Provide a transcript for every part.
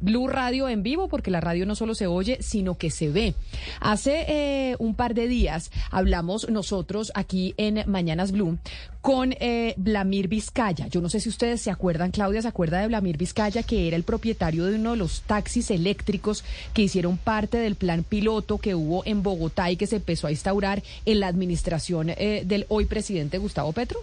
Blue Radio en vivo, porque la radio no solo se oye, sino que se ve. Hace eh, un par de días hablamos nosotros aquí en Mañanas Blue con eh, Blamir Vizcaya. Yo no sé si ustedes se acuerdan, Claudia, ¿se acuerda de Blamir Vizcaya, que era el propietario de uno de los taxis eléctricos que hicieron parte del plan piloto que hubo en Bogotá y que se empezó a instaurar en la administración eh, del hoy presidente Gustavo Petro?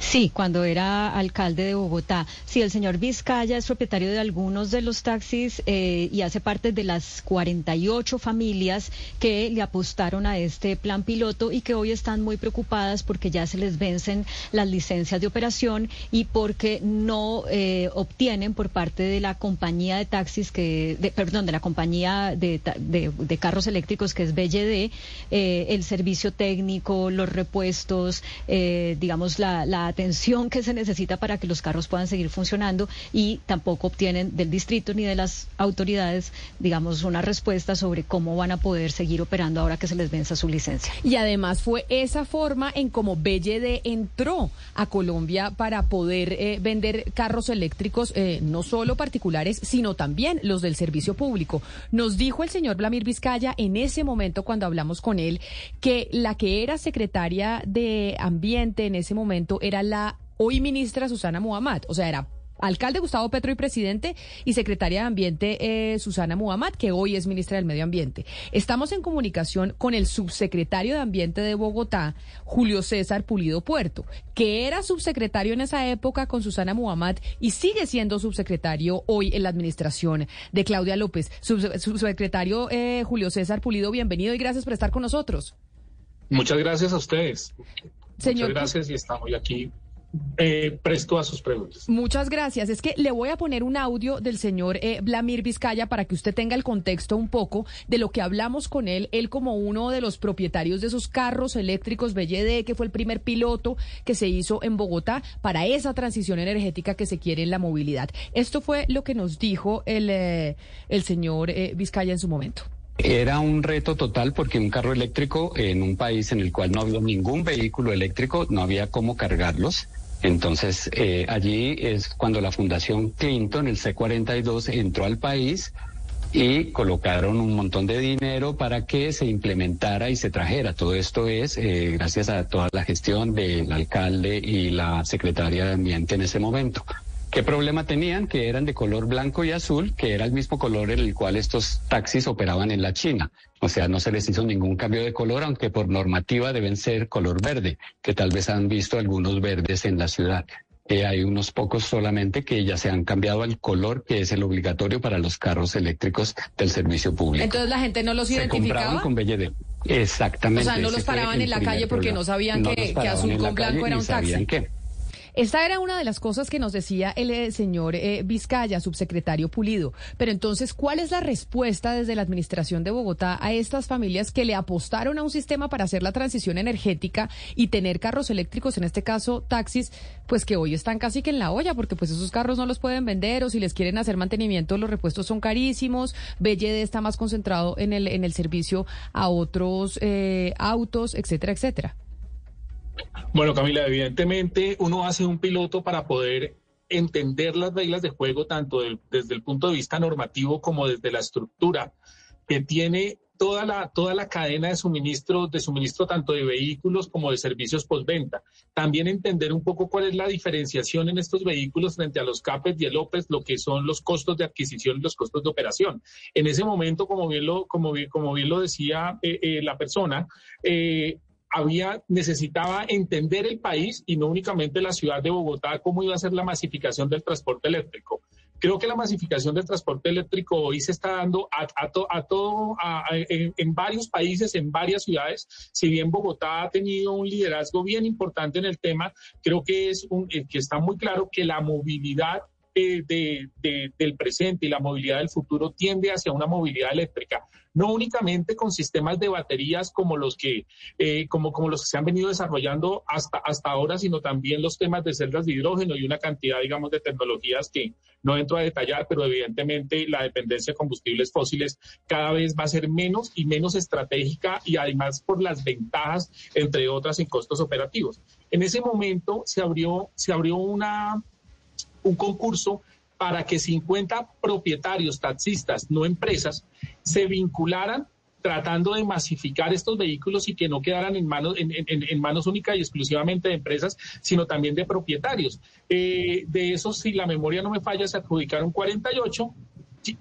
Sí, cuando era alcalde de Bogotá. Sí, el señor Vizcaya es propietario de algunos de los taxis eh, y hace parte de las 48 familias que le apostaron a este plan piloto y que hoy están muy preocupadas porque ya se les vencen las licencias de operación y porque no eh, obtienen por parte de la compañía de taxis que, perdón, de la compañía de, carros eléctricos que es BLD, eh, el servicio técnico, los repuestos, digamos la atención que se necesita para que los carros puedan seguir funcionando y tampoco obtienen del distrito ni de las autoridades, digamos, una respuesta sobre cómo van a poder seguir operando ahora que se les venza su licencia. Y además fue esa forma en cómo BLD entró a Colombia para poder eh, vender carros eléctricos, eh, no solo particulares, sino también los del servicio público. Nos dijo el señor Blamir Vizcaya en ese momento cuando hablamos con él que la que era secretaria de Ambiente en ese momento era la hoy ministra Susana Muhammad. O sea, era alcalde Gustavo Petro y presidente y secretaria de Ambiente eh, Susana Muhammad, que hoy es ministra del Medio Ambiente. Estamos en comunicación con el subsecretario de Ambiente de Bogotá, Julio César Pulido Puerto, que era subsecretario en esa época con Susana Muhammad y sigue siendo subsecretario hoy en la administración de Claudia López. subsecretario eh, Julio César Pulido, bienvenido y gracias por estar con nosotros. Muchas gracias a ustedes. Muchas gracias y estamos aquí eh, presto a sus preguntas. Muchas gracias. Es que le voy a poner un audio del señor eh, Blamir Vizcaya para que usted tenga el contexto un poco de lo que hablamos con él, él como uno de los propietarios de esos carros eléctricos BLD, que fue el primer piloto que se hizo en Bogotá para esa transición energética que se quiere en la movilidad. Esto fue lo que nos dijo el, eh, el señor Vizcaya en su momento. Era un reto total porque un carro eléctrico en un país en el cual no había ningún vehículo eléctrico, no había cómo cargarlos. Entonces, eh, allí es cuando la Fundación Clinton, el C42, entró al país y colocaron un montón de dinero para que se implementara y se trajera. Todo esto es eh, gracias a toda la gestión del alcalde y la secretaria de Ambiente en ese momento. ¿Qué problema tenían? Que eran de color blanco y azul, que era el mismo color en el cual estos taxis operaban en la China. O sea, no se les hizo ningún cambio de color, aunque por normativa deben ser color verde, que tal vez han visto algunos verdes en la ciudad. Eh, hay unos pocos solamente que ya se han cambiado al color que es el obligatorio para los carros eléctricos del servicio público. Entonces la gente no los identificaba. con BLD. Exactamente. O sea, no los paraban en la calle porque no sabían que, azul con blanco era un taxi. Esta era una de las cosas que nos decía el eh, señor eh, Vizcaya, subsecretario Pulido. Pero entonces, ¿cuál es la respuesta desde la Administración de Bogotá a estas familias que le apostaron a un sistema para hacer la transición energética y tener carros eléctricos, en este caso taxis, pues que hoy están casi que en la olla, porque pues esos carros no los pueden vender o si les quieren hacer mantenimiento, los repuestos son carísimos. BLD está más concentrado en el, en el servicio a otros eh, autos, etcétera, etcétera. Bueno, Camila, evidentemente uno hace un piloto para poder entender las reglas de juego tanto desde el punto de vista normativo como desde la estructura que tiene toda la, toda la cadena de suministro, de suministro tanto de vehículos como de servicios postventa. También entender un poco cuál es la diferenciación en estos vehículos frente a los CAPES y el OPES, lo que son los costos de adquisición y los costos de operación. En ese momento, como bien lo, como como bien lo decía eh, eh, la persona, eh, había, necesitaba entender el país y no únicamente la ciudad de Bogotá, cómo iba a ser la masificación del transporte eléctrico. Creo que la masificación del transporte eléctrico hoy se está dando a, a, todo, en, varios países, en varias ciudades. Si bien Bogotá ha tenido un liderazgo bien importante en el tema, creo que es un, eh, que está muy claro que la movilidad eh, de, del presente y la movilidad del futuro tiende hacia una movilidad eléctrica no únicamente con sistemas de baterías como los que, eh, como, como los que se han venido desarrollando hasta, hasta ahora, sino también los temas de celdas de hidrógeno y una cantidad, digamos, de tecnologías que no entro a detallar, pero evidentemente la dependencia de combustibles fósiles cada vez va a ser menos y menos estratégica y además por las ventajas, entre otras, en costos operativos. En ese momento se abrió, se abrió una, un concurso para que 50 propietarios, taxistas, no empresas, se vincularan tratando de masificar estos vehículos y que no quedaran en manos, en, manos únicas y exclusivamente de empresas, sino también de propietarios. Eh, de esos, si la memoria no me falla, se adjudicaron 48,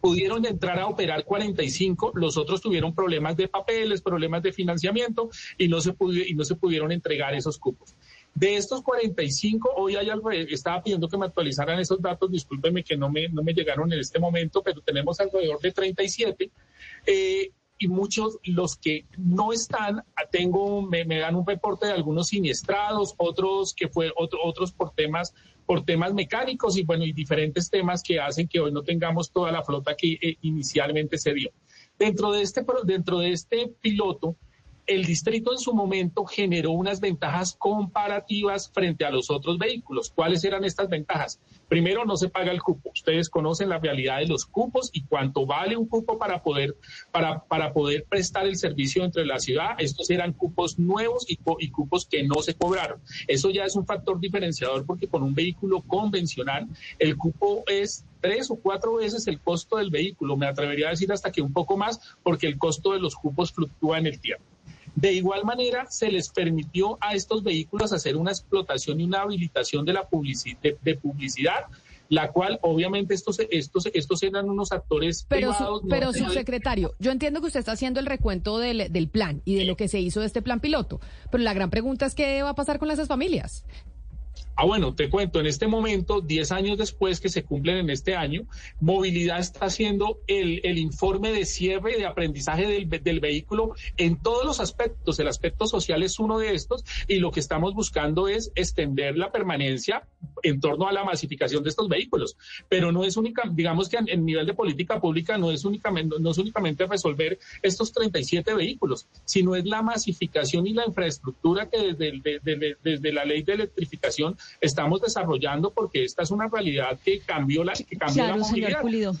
pudieron entrar a operar 45, los otros tuvieron problemas de papeles, problemas de financiamiento y no se, y no se pudieron entregar esos cupos. De estos 45, hoy hay algo, estaba pidiendo que me actualizaran esos datos, discúlpeme que no me, no me llegaron en este momento, pero tenemos alrededor de 37. Eh, y muchos los que no están, tengo, me, dan un reporte de algunos siniestrados, otros que fue otro, otros por temas por temas mecánicos y bueno y diferentes temas que hacen que hoy no tengamos toda la flota que eh, inicialmente se dio. Dentro de este dentro de este piloto el distrito en su momento generó unas ventajas comparativas frente a los otros vehículos. ¿Cuáles eran estas ventajas? Primero, no se paga el cupo. Ustedes conocen la realidad de los cupos y cuánto vale un cupo para poder, para, poder prestar el servicio entre la ciudad. Estos eran cupos nuevos y, y cupos que no se cobraron. Eso ya es un factor diferenciador porque con un vehículo convencional el cupo es tres o cuatro veces el costo del vehículo. Me atrevería a decir hasta que un poco más porque el costo de los cupos fluctúa en el tiempo. De igual manera, se les permitió a estos vehículos hacer una explotación y una habilitación de, la de, publicidad la cual obviamente estos estos estos eran unos actores pero pero subsecretario yo entiendo que usted está haciendo el recuento del, del plan y de lo que se hizo de este plan piloto pero la gran pregunta es qué va a pasar con esas familias Ah, bueno, te cuento, en este momento, 10 años después que se cumplen en este año, Movilidad está haciendo el, el informe de cierre de aprendizaje del, del, vehículo en todos los aspectos. El aspecto social es uno de estos y lo que estamos buscando es extender la permanencia en torno a la masificación de estos vehículos. Pero no es única, digamos que en, nivel de política pública no es únicamente, no es únicamente resolver estos 37 vehículos, sino es la masificación y la infraestructura que desde la ley de electrificación estamos desarrollando porque esta es una realidad que cambió la, que cambió la movilidad.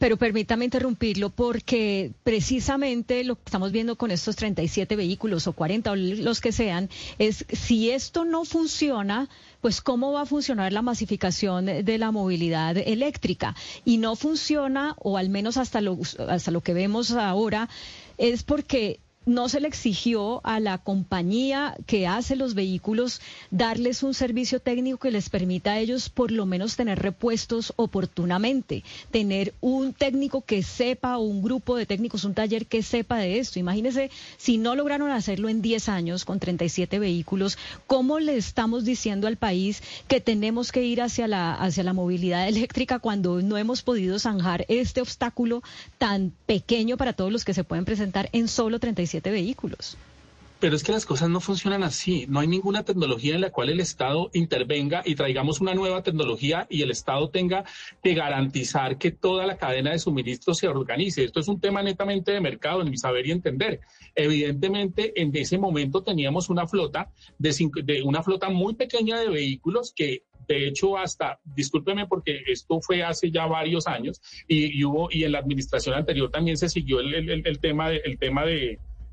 Pero permítame interrumpirlo porque precisamente lo que estamos viendo con estos 37 vehículos o 40 o los que sean es si esto no funciona, pues cómo va a funcionar la masificación de la movilidad eléctrica. Y no funciona, o al menos hasta lo, hasta lo que vemos ahora, es porque no se le exigió a la compañía que hace los vehículos darles un servicio técnico que les permita a ellos por lo menos tener repuestos oportunamente, tener un técnico que sepa o un grupo de técnicos, un taller que sepa de esto. Imagínense si no lograron hacerlo en 10 años con 37 vehículos, ¿cómo le estamos diciendo al país que tenemos que ir hacia la hacia la movilidad eléctrica cuando no hemos podido zanjar este obstáculo tan pequeño para todos los que se pueden presentar en solo 37 vehículos. Pero es que las cosas no funcionan así. No hay ninguna tecnología en la cual el Estado intervenga y traigamos una nueva tecnología y el Estado tenga que garantizar que toda la cadena de suministro se organice. Esto es un tema netamente de mercado, en mi saber y entender. Evidentemente, en ese momento teníamos una flota de, de una flota muy pequeña de vehículos que de hecho, hasta, discúlpeme porque esto fue hace ya varios años y, hubo, y en la administración anterior también se siguió el, el tema, de, el tema de,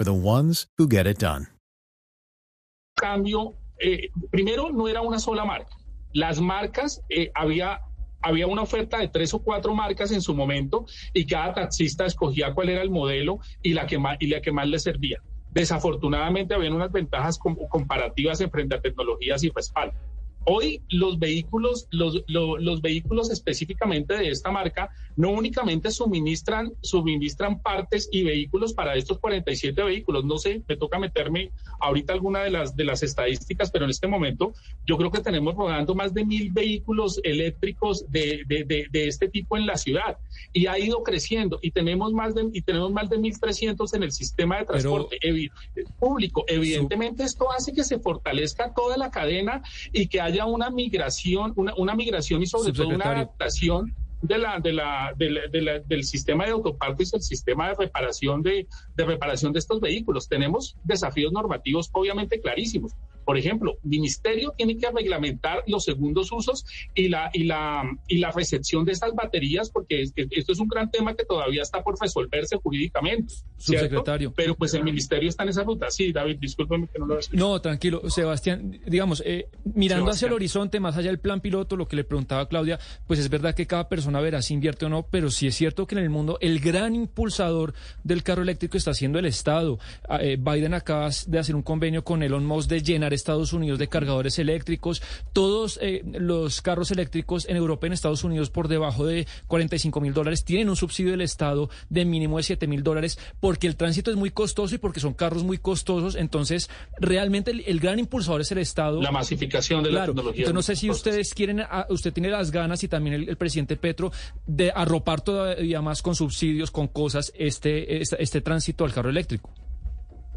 for the ones who get it done. Cambio, eh, primero no era una sola marca. Las marcas, eh, había, había una oferta de tres o cuatro marcas en su momento y cada taxista escogía cuál era el modelo y la que más, y la que más le servía. Desafortunadamente habían unas ventajas comparativas en frente a tecnologías y respaldo. Hoy los vehículos, los, los, vehículos específicamente de esta marca no únicamente suministran, suministran partes y vehículos para estos 47 vehículos. No sé, me toca meterme ahorita alguna de las, de las estadísticas, pero en este momento yo creo que tenemos rodando más de mil vehículos eléctricos de, de, de, este tipo en la ciudad y ha ido creciendo y tenemos más de, y tenemos más de 1.300 en el sistema de transporte público. Evidentemente esto hace que se fortalezca toda la cadena y que haya una migración, una, una migración y sobre todo una adaptación de la, de la, del sistema de autopartes, el sistema de reparación de, de reparación de estos vehículos. Tenemos desafíos normativos obviamente clarísimos. Por ejemplo, ministerio tiene que reglamentar los segundos usos y la, y la, y la recepción de estas baterías, porque esto es un gran tema que todavía está por resolverse jurídicamente. Subsecretario. Pero pues el ministerio está en esa ruta. Sí, David, discúlpeme que no lo escuché. No, tranquilo. Sebastián, digamos, eh, mirando hacia el horizonte, más allá del plan piloto, lo que le preguntaba Claudia, pues es verdad que cada persona verá si invierte o no, pero sí es cierto que en el mundo el gran impulsador del carro eléctrico está siendo el Estado. Ah, eh, Biden acaba de hacer un convenio con Elon Musk de llenar Estados Unidos de cargadores eléctricos. Todos eh, los carros eléctricos en Europa y en Estados Unidos por debajo de 45 mil dólares tienen un subsidio del Estado de mínimo de 7 mil dólares porque el tránsito es muy costoso y porque son carros muy costosos. Entonces, realmente el, gran impulsador es el Estado. La masificación de la tecnología. Entonces, no sé si ustedes quieren, ah, usted tiene las ganas y también el, presidente Petro de arropar todavía más con subsidios, con cosas, este, este, este tránsito al carro eléctrico.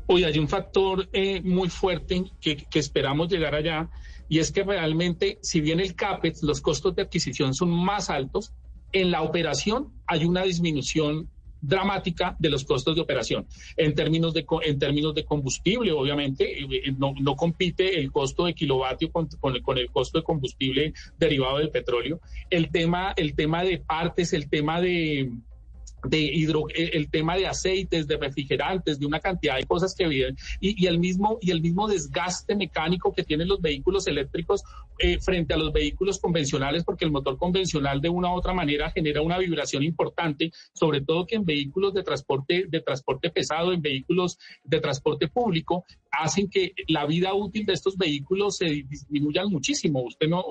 Hoy hay un factor eh, muy fuerte que, esperamos llegar allá y es que realmente, si bien el CAPEX, los costos de adquisición son más altos, en la operación hay una disminución dramática de los costos de operación. En términos de, en términos de combustible, obviamente, eh, no, no compite el costo de kilovatio con, con, con, el costo de combustible derivado del petróleo. El tema, el tema de partes, el tema de de hidro, eh, el tema de aceites, de refrigerantes, de una cantidad de cosas que viven. Y, el mismo y el mismo desgaste mecánico que tienen los vehículos eléctricos eh, frente a los vehículos convencionales, porque el motor convencional de una u otra manera genera una vibración importante, sobre todo que en vehículos de transporte de transporte pesado, en vehículos de transporte público, hacen que la vida útil de estos vehículos se disminuya muchísimo. Usted no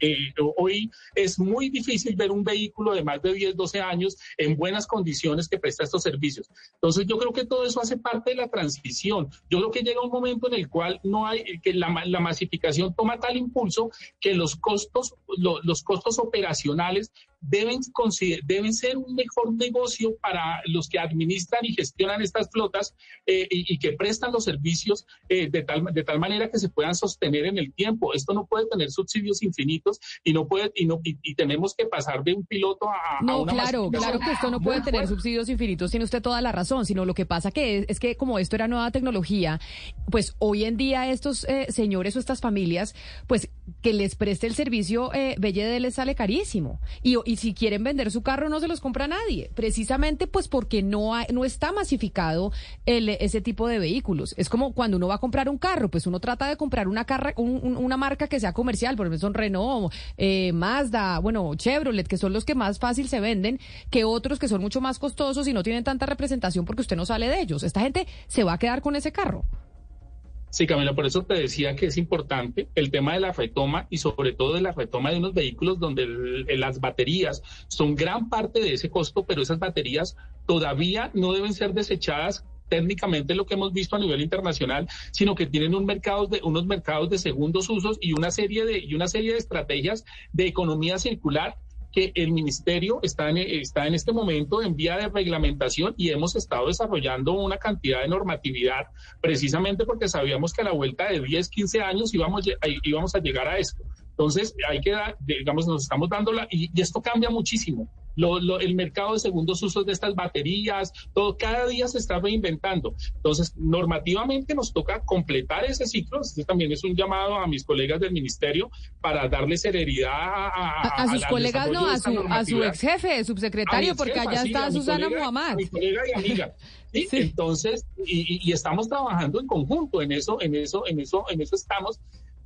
eh, hoy es muy difícil ver un vehículo de más de 10, 12 años en buenas condiciones que presta estos servicios. Entonces yo creo que todo eso hace parte de la transición. Yo creo que llega un momento en el cual no hay, que la, masificación toma tal impulso que los costos, los costos operacionales deben, deben ser un mejor negocio para los que administran y gestionan estas flotas eh, y, que prestan los servicios eh, de, tal, de tal manera que se puedan sostener en el tiempo. Esto no puede tener subsidios infinitos y no puede y, no, y, tenemos que pasar de un piloto a, no, claro, claro que esto no puede tener subsidios infinitos. Tiene usted toda la razón. Sino lo que pasa que es, que como esto era nueva tecnología, pues hoy en día estos eh, señores o estas familias, pues que les preste el servicio eh, BLD les sale carísimo y, y si quieren vender su carro no se los compra nadie, precisamente pues porque no, no está masificado el, ese tipo de vehículos. Es como cuando uno va a comprar un carro, pues uno trata de comprar una, carra, una marca que sea comercial, por ejemplo son Renault, eh, Mazda, bueno, Chevrolet, que son los que más fácil se venden, que otros que son mucho más costosos y no tienen tanta representación porque usted no sale de ellos. Esta gente se va a quedar con ese carro. Sí, Camila, por eso te decía que es importante el tema de la retoma y sobre todo de la retoma de unos vehículos donde las baterías son gran parte de ese costo, pero esas baterías todavía no deben ser desechadas técnicamente lo que hemos visto a nivel internacional, sino que tienen un mercado de, unos mercados de segundos usos y una serie de, y una serie de estrategias de economía circular que el ministerio está en, está en este momento en vía de reglamentación y hemos estado desarrollando una cantidad de normatividad precisamente porque sabíamos que a la vuelta de 10, 15 años íbamos, íbamos a llegar a esto. Entonces, hay que, digamos, nos estamos dando la, y, esto cambia muchísimo. El mercado de segundos usos de estas baterías, todo cada día se está reinventando. Entonces, normativamente nos toca completar ese ciclo. Este también es un llamado a mis colegas del ministerio para darle celeridad a, a, sus colegas, no, a su, a su ex jefe, subsecretario, porque allá está Susana Muhammad. Mi colega y amiga. Entonces, y, y, estamos trabajando en conjunto en eso, en eso, en eso, en eso estamos.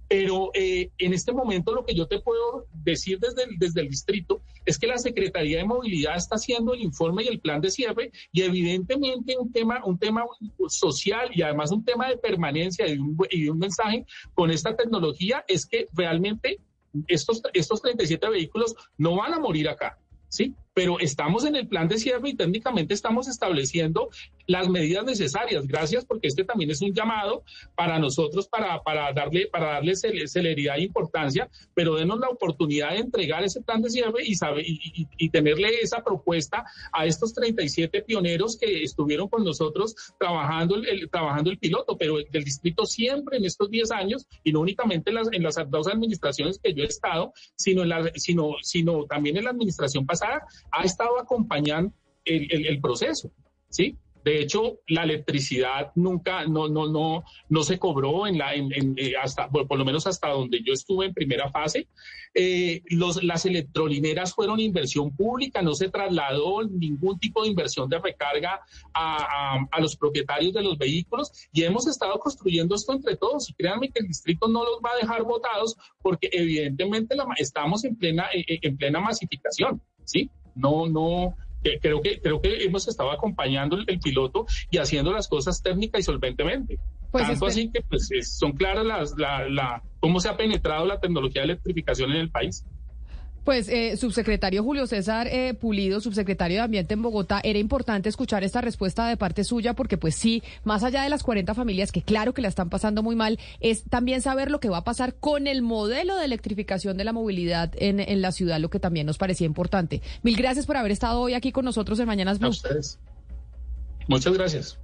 Pero eh, en este momento lo que yo te puedo decir desde el, desde el distrito es que la Secretaría de Movilidad está haciendo el informe y el plan de cierre y evidentemente un tema, un tema social y además un tema de permanencia y un, y un mensaje con esta tecnología es que realmente estos, estos 37 vehículos no van a morir acá, ¿sí? pero estamos en el plan de cierre y técnicamente estamos estableciendo las medidas necesarias. Gracias porque este también es un llamado para nosotros para, para darle, para darle celeridad e importancia, pero denos la oportunidad de entregar ese plan de cierre y, sabe, y, y, tenerle esa propuesta a estos 37 pioneros que estuvieron con nosotros trabajando el, trabajando el piloto, pero del distrito siempre en estos 10 años y no únicamente en las, en las dos administraciones que yo he estado, sino, en la, sino, sino también en la administración pasada, ha estado acompañando el, proceso, ¿sí? De hecho, la electricidad nunca, no, no, no, no se cobró en la, en, eh, hasta, por, lo menos hasta donde yo estuve en primera fase. Eh, los, las electrolineras fueron inversión pública, no se trasladó ningún tipo de inversión de recarga a, a, los propietarios de los vehículos y hemos estado construyendo esto entre todos. Y créanme que el distrito no los va a dejar votados porque evidentemente la, estamos en plena, eh, en plena masificación, ¿sí? No, no, creo que creo que hemos estado acompañando el, piloto y haciendo las cosas técnica y solventemente. Pues Tanto así que pues, son claras las, la, la, cómo se ha penetrado la tecnología de electrificación en el país. Pues, eh, subsecretario Julio César eh, Pulido, subsecretario de Ambiente en Bogotá, era importante escuchar esta respuesta de parte suya porque, pues sí, más allá de las 40 familias que claro que la están pasando muy mal, es también saber lo que va a pasar con el modelo de electrificación de la movilidad en, en la ciudad, lo que también nos parecía importante. Mil gracias por haber estado hoy aquí con nosotros en Mañanas Blue. Muchas gracias.